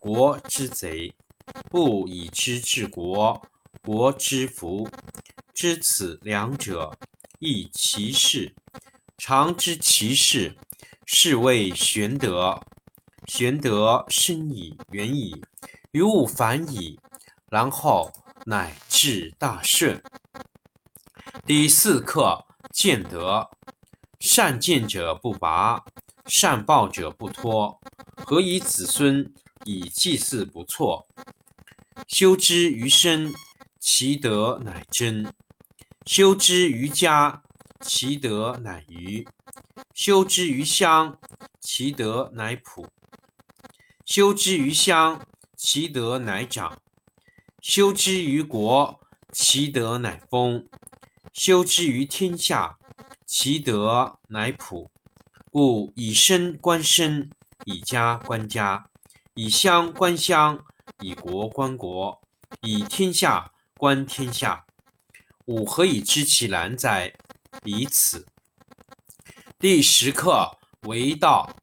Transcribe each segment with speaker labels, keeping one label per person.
Speaker 1: 国之贼，不以知治国，国之福。知此两者，亦其事。常知其事，是谓玄德。玄德深矣，远矣，于物反矣，然后乃至大顺。第四课见德，善见者不拔，善抱者不脱。何以子孙？以祭祀不辍，修之于身，其德乃真；修之于家，其德乃余；修之于乡，其德乃朴；修之于乡，其德乃长；修之于国，其德乃丰；修之于天下，其德乃普。故以身观身，以家观家。以乡观乡，以国观国，以天下观天下。吾何以知其然哉？以此。第十课为道，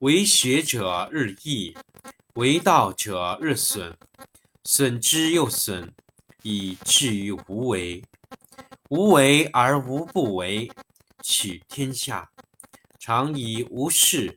Speaker 1: 为学者日益，为道者日损，损之又损，以至于无为。无为而无不为，取天下常以无事，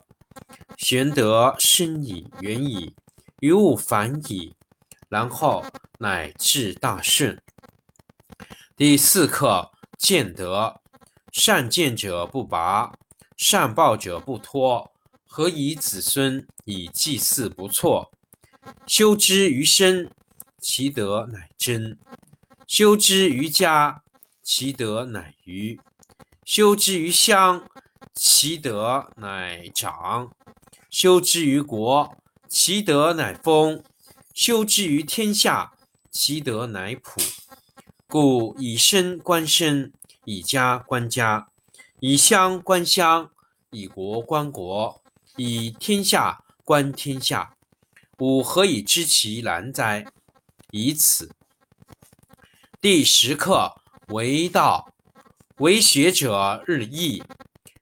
Speaker 1: 玄德生矣，远矣，于物反矣。然后乃至大顺。第四课见德，善见者不拔，善抱者不脱。何以子孙以祭祀不辍？修之于身，其德乃真；修之于家，其德乃余；修之于乡，其德乃长；修之于国，其德乃丰。修之于天下，其德乃普。故以身观身，以家观家，以乡观乡，以国观国，以天下观天下。吾何以知其然哉？以此。第十课为道，为学者日益，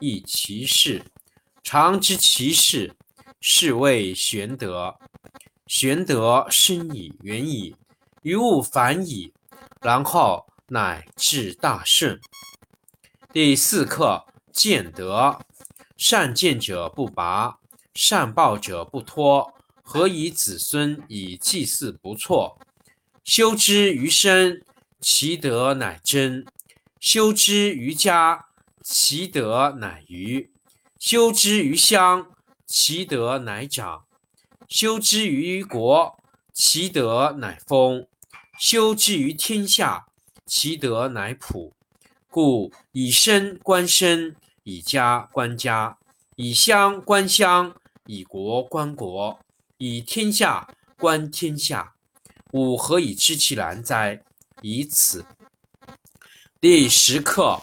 Speaker 1: 亦其事。常知其事，是谓玄德。玄德深矣，远矣，于物反矣，然后乃至大顺。第四课见德。善见者不拔，善报者不脱。何以子孙以祭祀不辍？修之于身，其德乃真；修之于家，其德乃余；修之于乡，其德乃长；修之于国，其德乃丰；修之于天下，其德乃普。故以身观身，以家观家，以乡观乡，以国观国。以天下观天下，吾何以知其然哉？以此。第十课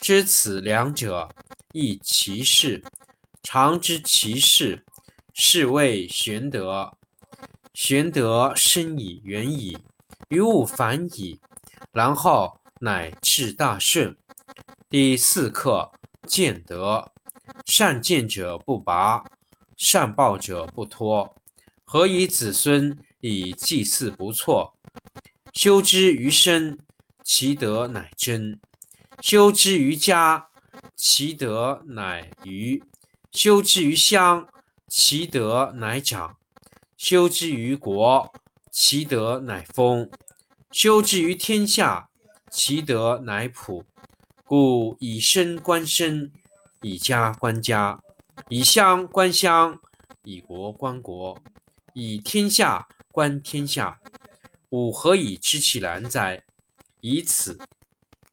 Speaker 1: 知此两者，亦其事。常知其事，是谓玄德。玄德深以，远矣，于物反矣，然后乃至大顺。第四课见德。善见者不拔，善报者不脱。何以子孙以祭祀不辍？修之于身，其德乃真；修之于家，其德乃余；修之于乡，其德乃长；修之于国，其德乃丰；修之于天下，其德乃普。故以身观身，以家观家，以乡观乡，以国观国。以天下观天下，吾何以知其然哉？以此。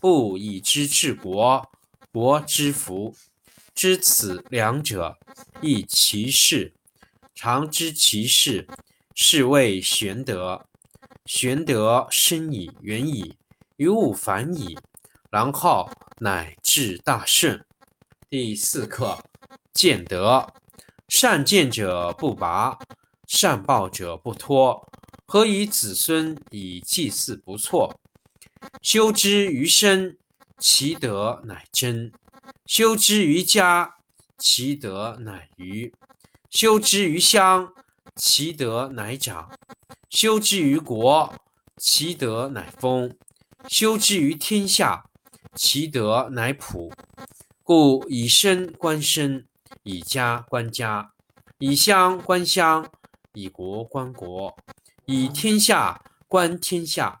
Speaker 1: 不以知治国，国之福。知此两者，亦其事。常知其事，是谓玄德。玄德深矣，远矣，于物反矣，然后乃至大顺。第四课见德。善见者不拔。善报者不脱，何以子孙以祭祀不辍？修之于身，其德乃真；修之于家，其德乃余；修之于乡，其德乃长；修之于国，其德乃丰；修之于天下，其德乃普。故以身观身，以家观家，以乡观乡，以国观国，以天下观天下。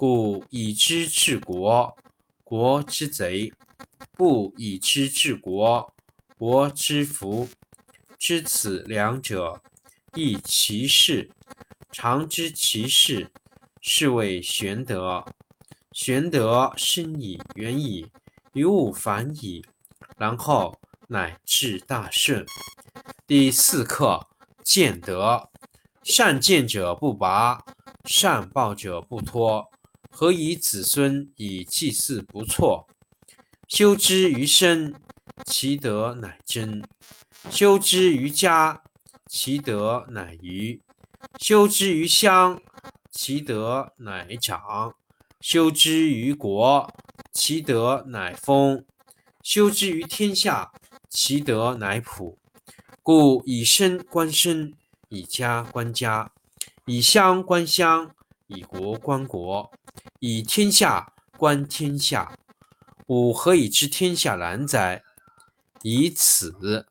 Speaker 1: 故以知治国，国之贼；不以知治国，国之福。知此两者，亦其事。常知其事，是谓玄德。玄德深矣，远矣，于物反矣，然后乃至大顺。第四课，见德。善见者不拔，善报者不脱。何以子孙以祭祀不辍？修之于身，其德乃真；修之于家，其德乃余；修之于乡，其德乃长；修之于国，其德乃丰；修之于天下，其德乃普。故以身观身，以家观家，以乡观乡，以国观国。以天下观天下，吾何以知天下然哉？以此。